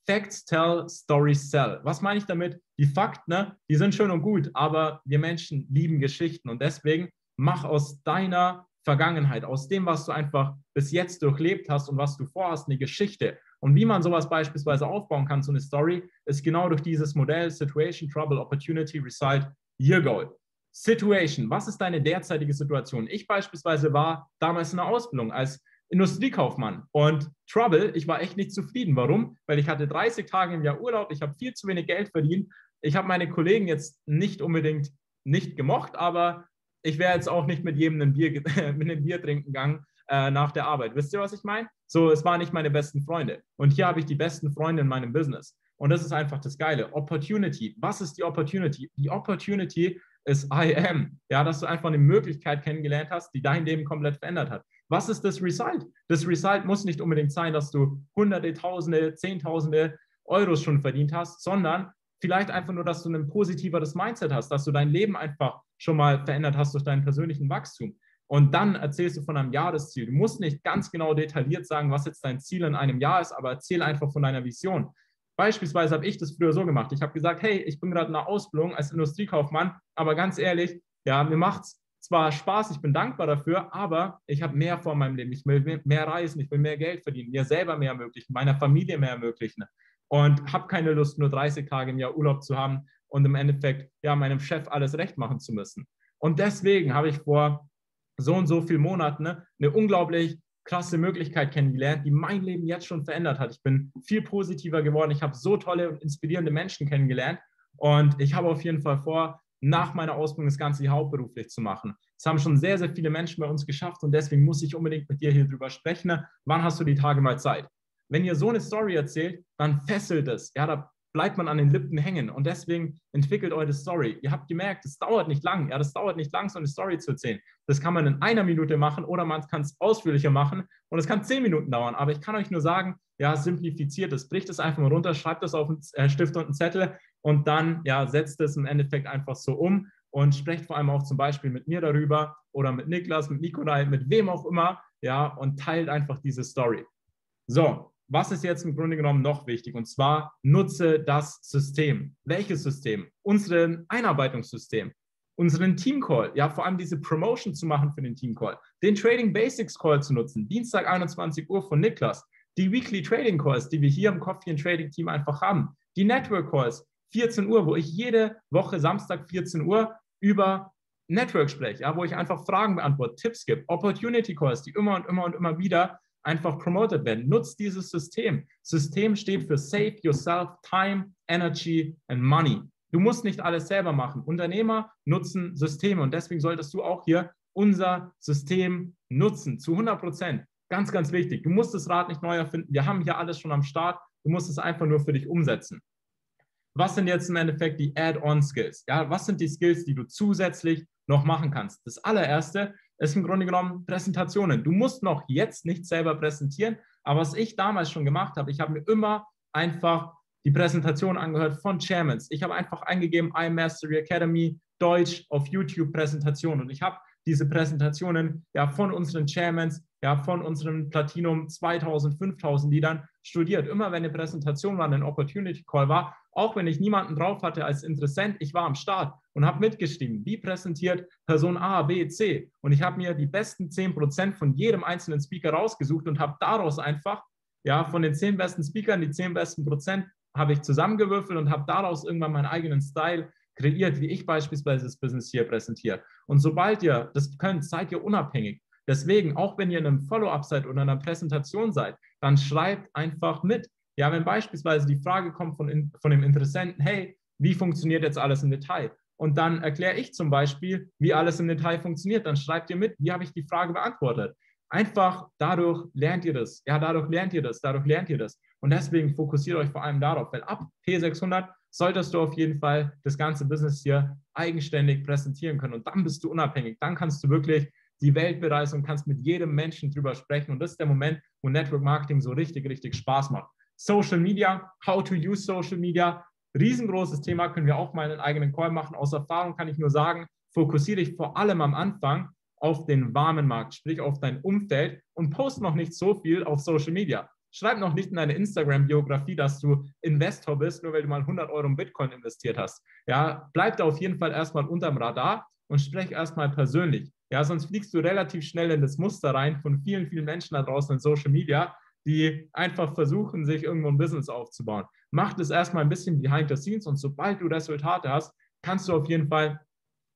Facts tell, Stories sell. Was meine ich damit? Die Fakten, ne, die sind schön und gut, aber wir Menschen lieben Geschichten und deswegen mach aus deiner Vergangenheit, aus dem, was du einfach bis jetzt durchlebt hast und was du vorhast, eine Geschichte. Und wie man sowas beispielsweise aufbauen kann, so eine Story, ist genau durch dieses Modell Situation, Trouble, Opportunity, Result, Year Goal. Situation, was ist deine derzeitige Situation? Ich beispielsweise war damals in der Ausbildung als Industriekaufmann und Trouble, ich war echt nicht zufrieden. Warum? Weil ich hatte 30 Tage im Jahr Urlaub, ich habe viel zu wenig Geld verdient. Ich habe meine Kollegen jetzt nicht unbedingt nicht gemocht, aber ich wäre jetzt auch nicht mit jedem ein Bier, mit einem Bier trinken gegangen äh, nach der Arbeit. Wisst ihr, was ich meine? So, es waren nicht meine besten Freunde. Und hier habe ich die besten Freunde in meinem Business. Und das ist einfach das Geile. Opportunity. Was ist die Opportunity? Die Opportunity ist I am. Ja, dass du einfach eine Möglichkeit kennengelernt hast, die dein Leben komplett verändert hat. Was ist das Result? Das Result muss nicht unbedingt sein, dass du Hunderte, Tausende, Zehntausende Euros schon verdient hast, sondern vielleicht einfach nur, dass du ein positiveres Mindset hast, dass du dein Leben einfach schon mal verändert hast durch deinen persönlichen Wachstum. Und dann erzählst du von einem Jahresziel. Du musst nicht ganz genau detailliert sagen, was jetzt dein Ziel in einem Jahr ist, aber erzähl einfach von deiner Vision. Beispielsweise habe ich das früher so gemacht. Ich habe gesagt, hey, ich bin gerade in einer Ausbildung als Industriekaufmann, aber ganz ehrlich, ja, mir macht es zwar Spaß, ich bin dankbar dafür, aber ich habe mehr vor meinem Leben. Ich will mehr reisen, ich will mehr Geld verdienen, mir selber mehr ermöglichen, meiner Familie mehr ermöglichen und habe keine Lust, nur 30 Tage im Jahr Urlaub zu haben und im Endeffekt ja meinem Chef alles recht machen zu müssen. Und deswegen habe ich vor so und so vielen Monaten ne, eine unglaublich krasse Möglichkeit kennengelernt, die mein Leben jetzt schon verändert hat. Ich bin viel positiver geworden. Ich habe so tolle und inspirierende Menschen kennengelernt. Und ich habe auf jeden Fall vor, nach meiner Ausbildung das Ganze hauptberuflich zu machen. Das haben schon sehr, sehr viele Menschen bei uns geschafft und deswegen muss ich unbedingt mit dir hier drüber sprechen. Wann hast du die Tage mal Zeit? Wenn ihr so eine Story erzählt, dann fesselt es. Ja, da bleibt man an den Lippen hängen. Und deswegen entwickelt eure Story. Ihr habt gemerkt, es dauert nicht lang. Ja, das dauert nicht lang, so eine Story zu erzählen. Das kann man in einer Minute machen oder man kann es ausführlicher machen und es kann zehn Minuten dauern. Aber ich kann euch nur sagen, ja, simplifiziert es, bricht es einfach mal runter, schreibt es auf einen äh, Stift und einen Zettel und dann, ja, setzt es im Endeffekt einfach so um und sprecht vor allem auch zum Beispiel mit mir darüber oder mit Niklas, mit Nikolai, mit wem auch immer, ja, und teilt einfach diese Story. So, was ist jetzt im Grunde genommen noch wichtig? Und zwar nutze das System. Welches System? Unseren Einarbeitungssystem, unseren Team-Call, ja, vor allem diese Promotion zu machen für den Team-Call, den Trading Basics Call zu nutzen, Dienstag 21 Uhr von Niklas, die Weekly Trading Calls, die wir hier im Coffee and Trading Team einfach haben, die Network Calls, 14 Uhr, wo ich jede Woche Samstag 14 Uhr über Network spreche, ja, wo ich einfach Fragen beantworte, Tipps gebe, Opportunity Calls, die immer und immer und immer wieder einfach promoted werden. Nutzt dieses System. System steht für Save Yourself Time, Energy and Money. Du musst nicht alles selber machen. Unternehmer nutzen Systeme und deswegen solltest du auch hier unser System nutzen, zu 100 Prozent. Ganz, ganz wichtig. Du musst das Rad nicht neu erfinden. Wir haben hier alles schon am Start. Du musst es einfach nur für dich umsetzen. Was sind jetzt im Endeffekt die Add-on-Skills? Ja, was sind die Skills, die du zusätzlich noch machen kannst? Das allererste ist im Grunde genommen Präsentationen. Du musst noch jetzt nicht selber präsentieren, aber was ich damals schon gemacht habe, ich habe mir immer einfach die Präsentation angehört von Chairmans. Ich habe einfach eingegeben, iMastery Academy, Deutsch auf YouTube Präsentation und ich habe diese Präsentationen ja von unseren Chairmans, ja von unseren Platinum 2000, 5000 Liedern studiert. Immer wenn eine Präsentation war, ein Opportunity Call war, auch wenn ich niemanden drauf hatte als Interessent, ich war am Start und habe mitgeschrieben, wie präsentiert Person A, B, C. Und ich habe mir die besten 10% von jedem einzelnen Speaker rausgesucht und habe daraus einfach, ja, von den 10 besten Speakern, die 10 besten Prozent, habe ich zusammengewürfelt und habe daraus irgendwann meinen eigenen Style kreiert, wie ich beispielsweise das Business hier präsentiere. Und sobald ihr das könnt, seid ihr unabhängig. Deswegen, auch wenn ihr in einem Follow-up seid oder in einer Präsentation seid, dann schreibt einfach mit. Ja, wenn beispielsweise die Frage kommt von, von dem Interessenten, hey, wie funktioniert jetzt alles im Detail? Und dann erkläre ich zum Beispiel, wie alles im Detail funktioniert. Dann schreibt ihr mit, wie habe ich die Frage beantwortet. Einfach dadurch lernt ihr das. Ja, dadurch lernt ihr das, dadurch lernt ihr das. Und deswegen fokussiert euch vor allem darauf, weil ab P600 solltest du auf jeden Fall das ganze Business hier eigenständig präsentieren können. Und dann bist du unabhängig. Dann kannst du wirklich die Welt bereisen und kannst mit jedem Menschen drüber sprechen. Und das ist der Moment, wo Network Marketing so richtig, richtig Spaß macht. Social Media, how to use Social Media, riesengroßes Thema, können wir auch mal einen eigenen Call machen. Aus Erfahrung kann ich nur sagen, fokussiere dich vor allem am Anfang auf den warmen Markt, sprich auf dein Umfeld und post noch nicht so viel auf Social Media. Schreib noch nicht in deine Instagram-Biografie, dass du Investor bist, nur weil du mal 100 Euro in Bitcoin investiert hast. Ja, bleib da auf jeden Fall erstmal unterm Radar und sprech erstmal persönlich. Ja, sonst fliegst du relativ schnell in das Muster rein von vielen, vielen Menschen da draußen in Social Media, die einfach versuchen, sich irgendwo ein Business aufzubauen. Mach das erstmal ein bisschen behind the scenes und sobald du Resultate hast, kannst du auf jeden Fall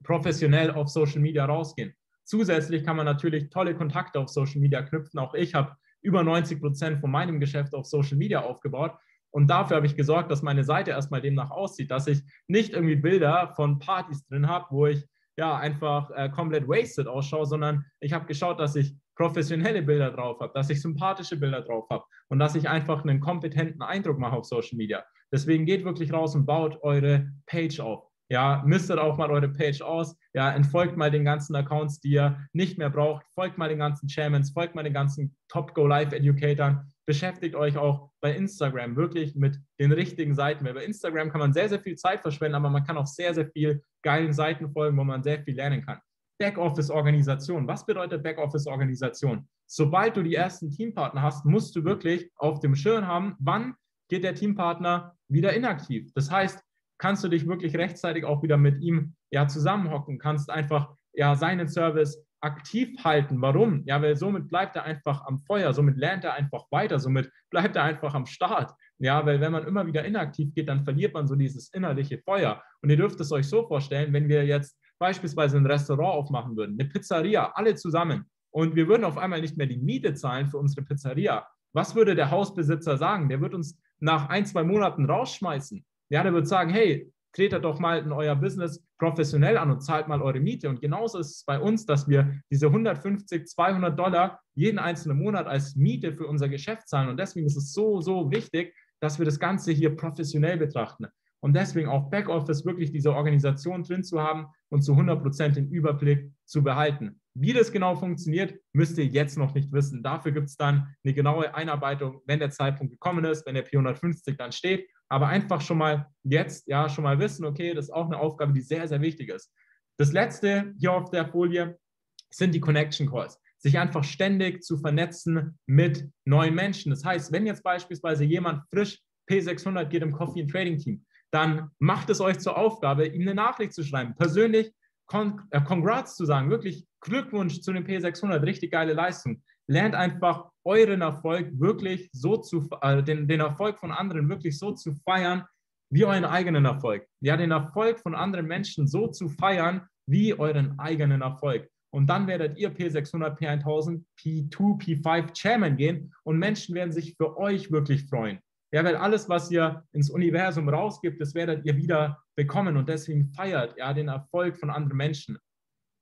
professionell auf Social Media rausgehen. Zusätzlich kann man natürlich tolle Kontakte auf Social Media knüpfen. Auch ich habe über 90 Prozent von meinem Geschäft auf Social Media aufgebaut. Und dafür habe ich gesorgt, dass meine Seite erstmal demnach aussieht, dass ich nicht irgendwie Bilder von Partys drin habe, wo ich ja einfach äh, komplett wasted ausschaue, sondern ich habe geschaut, dass ich professionelle Bilder drauf habe, dass ich sympathische Bilder drauf habe und dass ich einfach einen kompetenten Eindruck mache auf Social Media. Deswegen geht wirklich raus und baut eure Page auf. Ja, mistet auch mal eure Page aus. Ja, entfolgt mal den ganzen Accounts, die ihr nicht mehr braucht. Folgt mal den ganzen Chairmans, folgt mal den ganzen Top Go Live Educatoren. Beschäftigt euch auch bei Instagram wirklich mit den richtigen Seiten. Weil bei Instagram kann man sehr, sehr viel Zeit verschwenden, aber man kann auch sehr, sehr viel geilen Seiten folgen, wo man sehr viel lernen kann. Backoffice-Organisation. Was bedeutet Backoffice-Organisation? Sobald du die ersten Teampartner hast, musst du wirklich auf dem Schirm haben, wann geht der Teampartner wieder inaktiv. Das heißt, kannst du dich wirklich rechtzeitig auch wieder mit ihm ja zusammenhocken, kannst einfach ja seinen Service aktiv halten. Warum? Ja, weil somit bleibt er einfach am Feuer, somit lernt er einfach weiter, somit bleibt er einfach am Start. Ja, weil wenn man immer wieder inaktiv geht, dann verliert man so dieses innerliche Feuer. Und ihr dürft es euch so vorstellen, wenn wir jetzt beispielsweise ein Restaurant aufmachen würden, eine Pizzeria, alle zusammen, und wir würden auf einmal nicht mehr die Miete zahlen für unsere Pizzeria, was würde der Hausbesitzer sagen? Der wird uns nach ein, zwei Monaten rausschmeißen. Ja, der wird sagen, hey, tretet doch mal in euer Business, professionell an und zahlt mal eure Miete. Und genauso ist es bei uns, dass wir diese 150, 200 Dollar jeden einzelnen Monat als Miete für unser Geschäft zahlen. Und deswegen ist es so, so wichtig, dass wir das Ganze hier professionell betrachten. Und deswegen auch Backoffice wirklich diese Organisation drin zu haben und zu 100 Prozent den Überblick zu behalten. Wie das genau funktioniert, müsst ihr jetzt noch nicht wissen. Dafür gibt es dann eine genaue Einarbeitung, wenn der Zeitpunkt gekommen ist, wenn der P150 dann steht. Aber einfach schon mal jetzt, ja, schon mal wissen, okay, das ist auch eine Aufgabe, die sehr, sehr wichtig ist. Das letzte hier auf der Folie sind die Connection Calls. Sich einfach ständig zu vernetzen mit neuen Menschen. Das heißt, wenn jetzt beispielsweise jemand frisch P600 geht im Coffee and Trading Team, dann macht es euch zur Aufgabe, ihm eine Nachricht zu schreiben, persönlich äh, Congrats zu sagen, wirklich Glückwunsch zu dem P600, richtig geile Leistung. Lernt einfach euren Erfolg wirklich so zu, äh, den, den Erfolg von anderen wirklich so zu feiern, wie euren eigenen Erfolg. Ja, den Erfolg von anderen Menschen so zu feiern, wie euren eigenen Erfolg. Und dann werdet ihr P600, P1000, P2, P5 Chairman gehen und Menschen werden sich für euch wirklich freuen. Ja, weil alles, was ihr ins Universum rausgibt, das werdet ihr wieder bekommen und deswegen feiert ja den Erfolg von anderen Menschen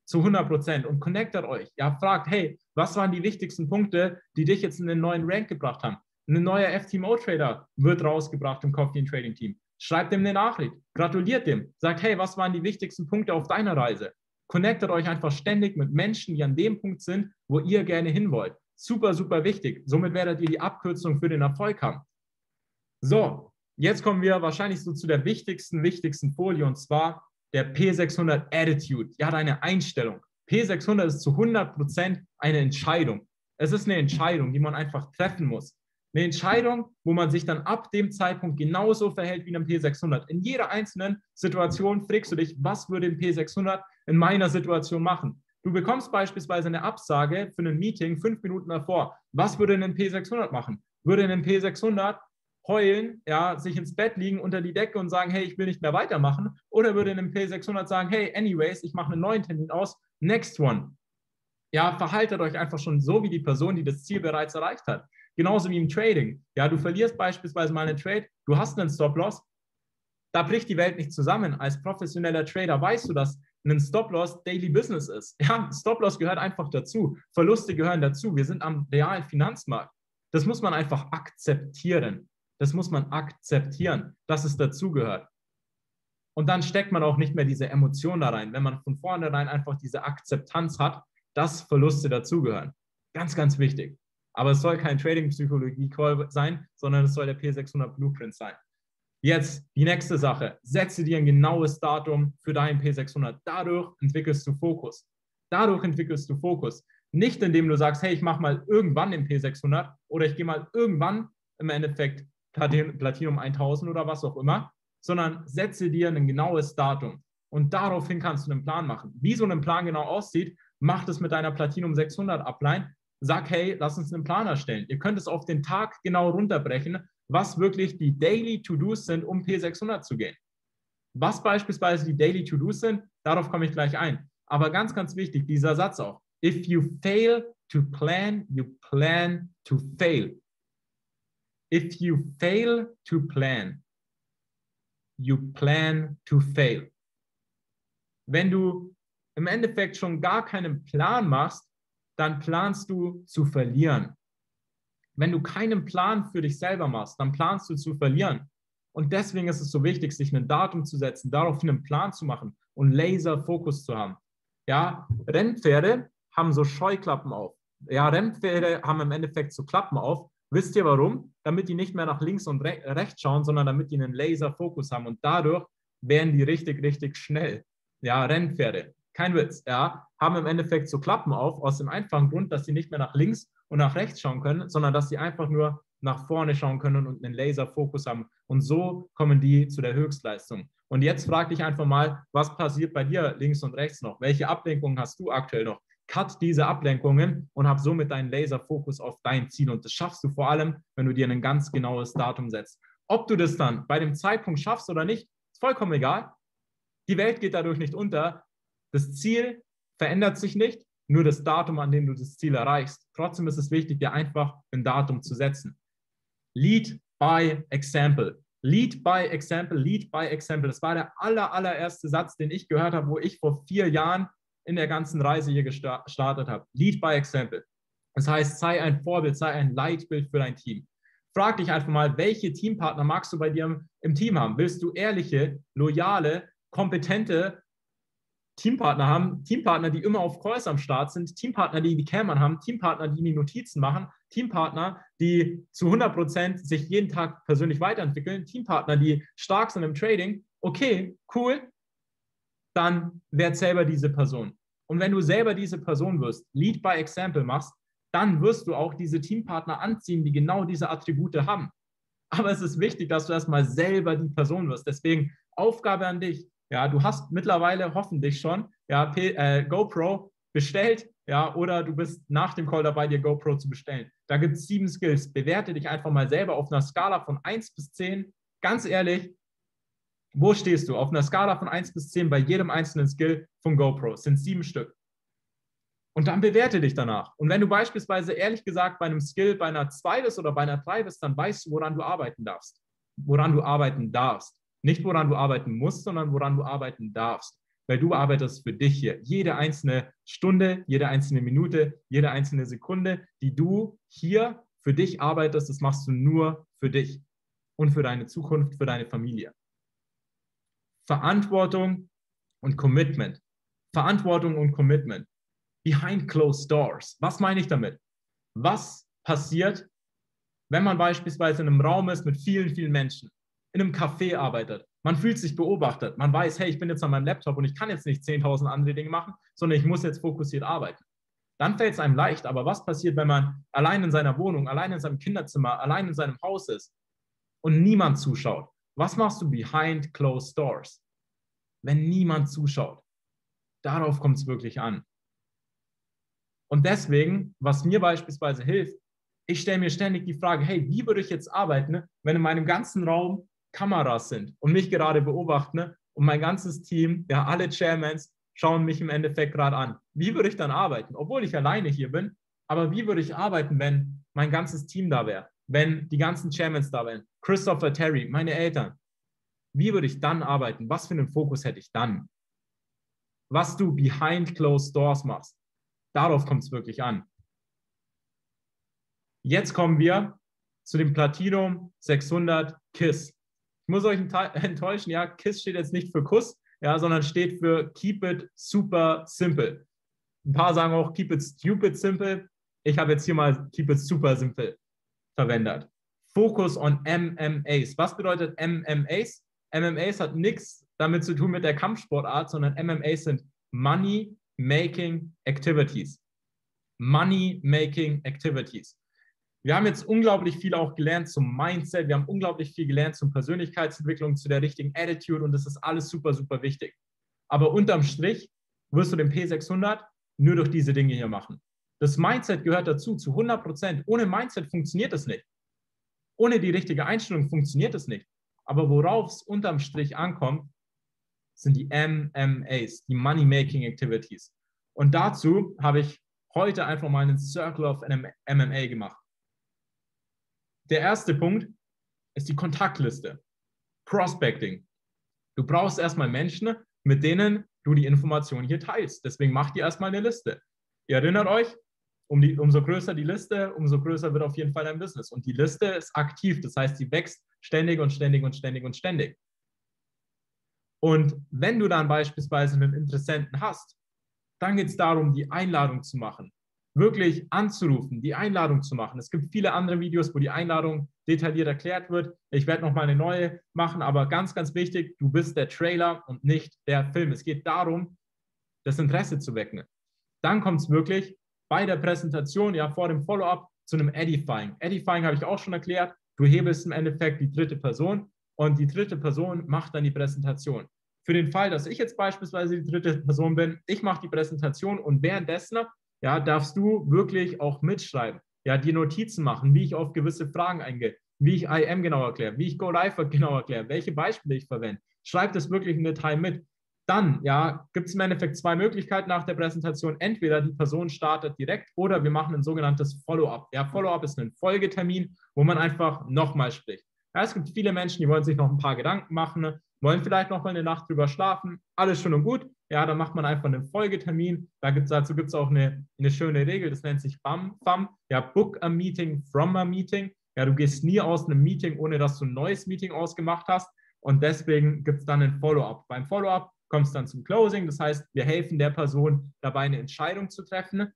zu 100 Prozent und connectet euch. Ja, fragt, hey, was waren die wichtigsten Punkte, die dich jetzt in den neuen Rank gebracht haben? Ein neuer FTMO-Trader wird rausgebracht im Coffee and Trading Team. Schreibt ihm eine Nachricht, gratuliert dem, sagt, hey, was waren die wichtigsten Punkte auf deiner Reise? Connectet euch einfach ständig mit Menschen, die an dem Punkt sind, wo ihr gerne hin wollt. Super, super wichtig. Somit werdet ihr die Abkürzung für den Erfolg haben. So, jetzt kommen wir wahrscheinlich so zu der wichtigsten, wichtigsten Folie und zwar der P600 Attitude. Ja, deine Einstellung. P600 ist zu 100% eine Entscheidung. Es ist eine Entscheidung, die man einfach treffen muss. Eine Entscheidung, wo man sich dann ab dem Zeitpunkt genauso verhält wie in einem P600. In jeder einzelnen Situation fragst du dich, was würde ein P600 in meiner Situation machen? Du bekommst beispielsweise eine Absage für ein Meeting fünf Minuten davor. Was würde ein P600 machen? Würde ein P600 heulen, ja, sich ins Bett liegen unter die Decke und sagen, hey, ich will nicht mehr weitermachen? Oder würde in einem P600 sagen, hey, anyways, ich mache einen neuen Termin aus, next one. Ja, verhaltet euch einfach schon so wie die Person, die das Ziel bereits erreicht hat. Genauso wie im Trading. Ja, du verlierst beispielsweise mal einen Trade, du hast einen Stop-Loss, da bricht die Welt nicht zusammen. Als professioneller Trader weißt du, dass ein Stop-Loss Daily Business ist. Ja, Stop-Loss gehört einfach dazu. Verluste gehören dazu. Wir sind am realen Finanzmarkt. Das muss man einfach akzeptieren. Das muss man akzeptieren, dass es dazugehört. Und dann steckt man auch nicht mehr diese Emotion da rein, wenn man von vornherein einfach diese Akzeptanz hat, dass Verluste dazugehören. Ganz, ganz wichtig. Aber es soll kein Trading-Psychologie-Call sein, sondern es soll der P600 Blueprint sein. Jetzt die nächste Sache. Setze dir ein genaues Datum für deinen P600. Dadurch entwickelst du Fokus. Dadurch entwickelst du Fokus. Nicht indem du sagst, hey, ich mache mal irgendwann den P600 oder ich gehe mal irgendwann im Endeffekt Platinum 1000 oder was auch immer, sondern setze dir ein genaues Datum. Und daraufhin kannst du einen Plan machen. Wie so ein Plan genau aussieht, mach das mit deiner Platinum 600 Upline. Sag, hey, lass uns einen Plan erstellen. Ihr könnt es auf den Tag genau runterbrechen, was wirklich die Daily To-Dos sind, um P600 zu gehen. Was beispielsweise die Daily To-Dos sind, darauf komme ich gleich ein. Aber ganz, ganz wichtig, dieser Satz auch. If you fail to plan, you plan to fail. If you fail to plan, you plan to fail. Wenn du im Endeffekt schon gar keinen Plan machst, dann planst du zu verlieren. Wenn du keinen Plan für dich selber machst, dann planst du zu verlieren. Und deswegen ist es so wichtig, sich ein Datum zu setzen, daraufhin einen Plan zu machen und Laser-Fokus zu haben. Ja, Rennpferde haben so Scheuklappen auf. Ja, Rennpferde haben im Endeffekt so Klappen auf, Wisst ihr warum? Damit die nicht mehr nach links und re rechts schauen, sondern damit die einen Laserfokus haben. Und dadurch werden die richtig, richtig schnell. Ja, Rennpferde. Kein Witz. Ja, haben im Endeffekt so Klappen auf, aus dem einfachen Grund, dass sie nicht mehr nach links und nach rechts schauen können, sondern dass sie einfach nur nach vorne schauen können und einen Laserfokus haben. Und so kommen die zu der Höchstleistung. Und jetzt frage dich einfach mal, was passiert bei dir links und rechts noch? Welche Ablenkungen hast du aktuell noch? Cut diese Ablenkungen und hab somit deinen Laserfokus auf dein Ziel. Und das schaffst du vor allem, wenn du dir ein ganz genaues Datum setzt. Ob du das dann bei dem Zeitpunkt schaffst oder nicht, ist vollkommen egal. Die Welt geht dadurch nicht unter. Das Ziel verändert sich nicht, nur das Datum, an dem du das Ziel erreichst. Trotzdem ist es wichtig, dir einfach ein Datum zu setzen. Lead by example. Lead by Example, Lead by Example. Das war der aller, allererste Satz, den ich gehört habe, wo ich vor vier Jahren in der ganzen Reise hier gestartet habe. Lead by Example. Das heißt, sei ein Vorbild, sei ein Leitbild für dein Team. Frag dich einfach mal, welche Teampartner magst du bei dir im, Team haben? Willst du ehrliche, loyale, kompetente Teampartner haben, Teampartner, die immer auf Calls am Start sind, Teampartner, die die Cameron haben, Teampartner, die die Notizen machen, Teampartner, die zu 100 Prozent sich jeden Tag persönlich weiterentwickeln, Teampartner, die stark sind im Trading. Okay, cool. Dann werd selber diese Person. Und wenn du selber diese Person wirst, Lead by Example machst, dann wirst du auch diese Teampartner anziehen, die genau diese Attribute haben. Aber es ist wichtig, dass du erstmal selber die Person wirst. Deswegen Aufgabe an dich. Ja, du hast mittlerweile hoffentlich schon ja, P äh, GoPro bestellt, ja, oder du bist nach dem Call dabei, dir GoPro zu bestellen. Da gibt es sieben Skills. Bewerte dich einfach mal selber auf einer Skala von 1 bis 10. Ganz ehrlich, wo stehst du? Auf einer Skala von 1 bis 10 bei jedem einzelnen Skill von GoPro. Es sind sieben Stück. Und dann bewerte dich danach. Und wenn du beispielsweise ehrlich gesagt bei einem Skill bei einer 2 bist oder bei einer 3 bist, dann weißt du, woran du arbeiten darfst. Woran du arbeiten darfst. Nicht woran du arbeiten musst, sondern woran du arbeiten darfst. Weil du arbeitest für dich hier. Jede einzelne Stunde, jede einzelne Minute, jede einzelne Sekunde, die du hier für dich arbeitest, das machst du nur für dich und für deine Zukunft, für deine Familie. Verantwortung und Commitment. Verantwortung und Commitment. Behind closed doors. Was meine ich damit? Was passiert, wenn man beispielsweise in einem Raum ist mit vielen, vielen Menschen? in einem Café arbeitet. Man fühlt sich beobachtet. Man weiß, hey, ich bin jetzt an meinem Laptop und ich kann jetzt nicht 10.000 andere Dinge machen, sondern ich muss jetzt fokussiert arbeiten. Dann fällt es einem leicht. Aber was passiert, wenn man allein in seiner Wohnung, allein in seinem Kinderzimmer, allein in seinem Haus ist und niemand zuschaut? Was machst du behind closed doors? Wenn niemand zuschaut. Darauf kommt es wirklich an. Und deswegen, was mir beispielsweise hilft, ich stelle mir ständig die Frage, hey, wie würde ich jetzt arbeiten, wenn in meinem ganzen Raum Kameras sind und mich gerade beobachten und mein ganzes Team, ja, alle Chairmans schauen mich im Endeffekt gerade an. Wie würde ich dann arbeiten, obwohl ich alleine hier bin? Aber wie würde ich arbeiten, wenn mein ganzes Team da wäre, wenn die ganzen Chairmans da wären, Christopher Terry, meine Eltern? Wie würde ich dann arbeiten? Was für einen Fokus hätte ich dann? Was du behind closed doors machst, darauf kommt es wirklich an. Jetzt kommen wir zu dem Platinum 600 KISS. Ich muss euch enttäuschen, ja, KISS steht jetzt nicht für Kuss, ja, sondern steht für Keep it super simple. Ein paar sagen auch Keep it stupid simple. Ich habe jetzt hier mal Keep it super simple verwendet. Focus on MMAs. Was bedeutet MMAs? MMAs hat nichts damit zu tun mit der Kampfsportart, sondern MMAs sind Money Making Activities. Money Making Activities. Wir haben jetzt unglaublich viel auch gelernt zum Mindset, wir haben unglaublich viel gelernt zum Persönlichkeitsentwicklung, zu der richtigen Attitude und das ist alles super, super wichtig. Aber unterm Strich wirst du den P600 nur durch diese Dinge hier machen. Das Mindset gehört dazu, zu 100 Prozent. Ohne Mindset funktioniert es nicht. Ohne die richtige Einstellung funktioniert es nicht. Aber worauf es unterm Strich ankommt, sind die MMAs, die Money Making Activities. Und dazu habe ich heute einfach mal einen Circle of MMA gemacht. Der erste Punkt ist die Kontaktliste. Prospecting. Du brauchst erstmal Menschen, mit denen du die Informationen hier teilst. Deswegen macht ihr erstmal eine Liste. Ihr erinnert euch, um die, umso größer die Liste, umso größer wird auf jeden Fall dein Business. Und die Liste ist aktiv, das heißt, sie wächst ständig und ständig und ständig und ständig. Und wenn du dann beispielsweise einen Interessenten hast, dann geht es darum, die Einladung zu machen wirklich anzurufen, die Einladung zu machen. Es gibt viele andere Videos, wo die Einladung detailliert erklärt wird. Ich werde noch mal eine neue machen, aber ganz, ganz wichtig, du bist der Trailer und nicht der Film. Es geht darum, das Interesse zu wecken. Dann kommt es wirklich bei der Präsentation, ja, vor dem Follow-up zu einem Edifying. Edifying habe ich auch schon erklärt. Du hebelst im Endeffekt die dritte Person und die dritte Person macht dann die Präsentation. Für den Fall, dass ich jetzt beispielsweise die dritte Person bin, ich mache die Präsentation und währenddessen ja, darfst du wirklich auch mitschreiben, ja, die Notizen machen, wie ich auf gewisse Fragen eingehe, wie ich IM genau erkläre, wie ich Go Live genau erkläre, welche Beispiele ich verwende. Schreib das wirklich im Detail mit. Dann, ja, gibt es im Endeffekt zwei Möglichkeiten nach der Präsentation. Entweder die Person startet direkt oder wir machen ein sogenanntes Follow-up. Ja, Follow-up ist ein Folgetermin, wo man einfach nochmal spricht. Ja, es gibt viele Menschen, die wollen sich noch ein paar Gedanken machen, wollen vielleicht noch mal eine Nacht drüber schlafen, alles schön und gut. Ja, dann macht man einfach einen Folgetermin. Da gibt's, dazu gibt es auch eine, eine schöne Regel, das nennt sich BAM, FAM. Ja, Book a Meeting from a Meeting. Ja, du gehst nie aus einem Meeting, ohne dass du ein neues Meeting ausgemacht hast. Und deswegen gibt es dann ein Follow-up. Beim Follow-up kommt es dann zum Closing. Das heißt, wir helfen der Person dabei, eine Entscheidung zu treffen.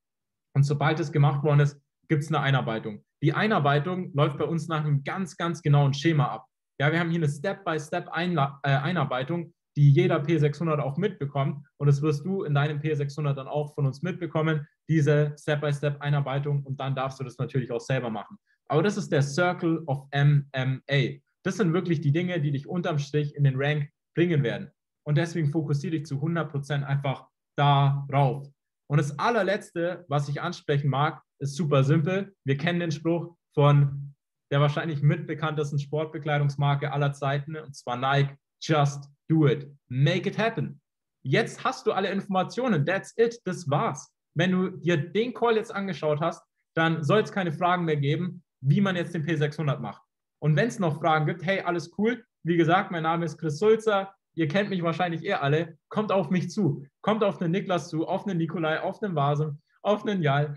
Und sobald es gemacht worden ist, gibt es eine Einarbeitung. Die Einarbeitung läuft bei uns nach einem ganz, ganz genauen Schema ab. Ja, wir haben hier eine Step-by-Step-Einarbeitung, äh, die jeder P600 auch mitbekommt. Und das wirst du in deinem P600 dann auch von uns mitbekommen, diese Step-by-Step-Einarbeitung. Und dann darfst du das natürlich auch selber machen. Aber das ist der Circle of MMA. Das sind wirklich die Dinge, die dich unterm Strich in den Rank bringen werden. Und deswegen fokussiere dich zu 100% einfach darauf. Und das allerletzte, was ich ansprechen mag, ist super simpel. Wir kennen den Spruch von der wahrscheinlich mitbekanntesten Sportbekleidungsmarke aller Zeiten, und zwar Nike, just do it, make it happen. Jetzt hast du alle Informationen, that's it, das war's. Wenn du dir den Call jetzt angeschaut hast, dann soll es keine Fragen mehr geben, wie man jetzt den P600 macht. Und wenn es noch Fragen gibt, hey, alles cool. Wie gesagt, mein Name ist Chris Sulzer. Ihr kennt mich wahrscheinlich eh alle. Kommt auf mich zu. Kommt auf den Niklas zu, auf den Nikolai, auf den Vasem, auf den Jal,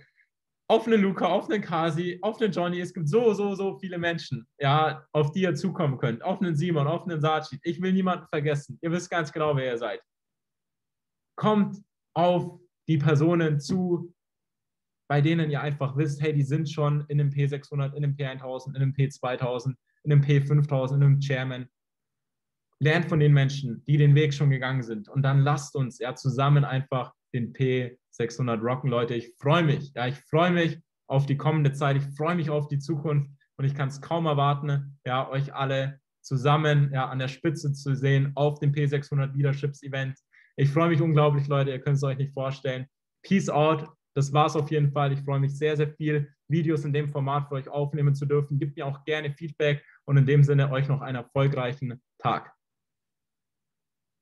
auf den Luca, auf den Kasi, auf den Johnny. Es gibt so, so, so viele Menschen, ja, auf die ihr zukommen könnt. Auf den Simon, auf den Sachi. Ich will niemanden vergessen. Ihr wisst ganz genau, wer ihr seid. Kommt auf die Personen zu, bei denen ihr einfach wisst, hey, die sind schon in dem P600, in dem P1000, in dem P2000, in dem P5000, in dem Chairman. Lernt von den Menschen, die den Weg schon gegangen sind. Und dann lasst uns ja zusammen einfach den P600 rocken, Leute. Ich freue mich. Ja, ich freue mich auf die kommende Zeit. Ich freue mich auf die Zukunft. Und ich kann es kaum erwarten, ja, euch alle zusammen ja, an der Spitze zu sehen auf dem P600 Leaderships Event. Ich freue mich unglaublich, Leute. Ihr könnt es euch nicht vorstellen. Peace out das war es auf jeden Fall. Ich freue mich sehr, sehr viel, Videos in dem Format für euch aufnehmen zu dürfen. Gebt mir auch gerne Feedback und in dem Sinne euch noch einen erfolgreichen Tag.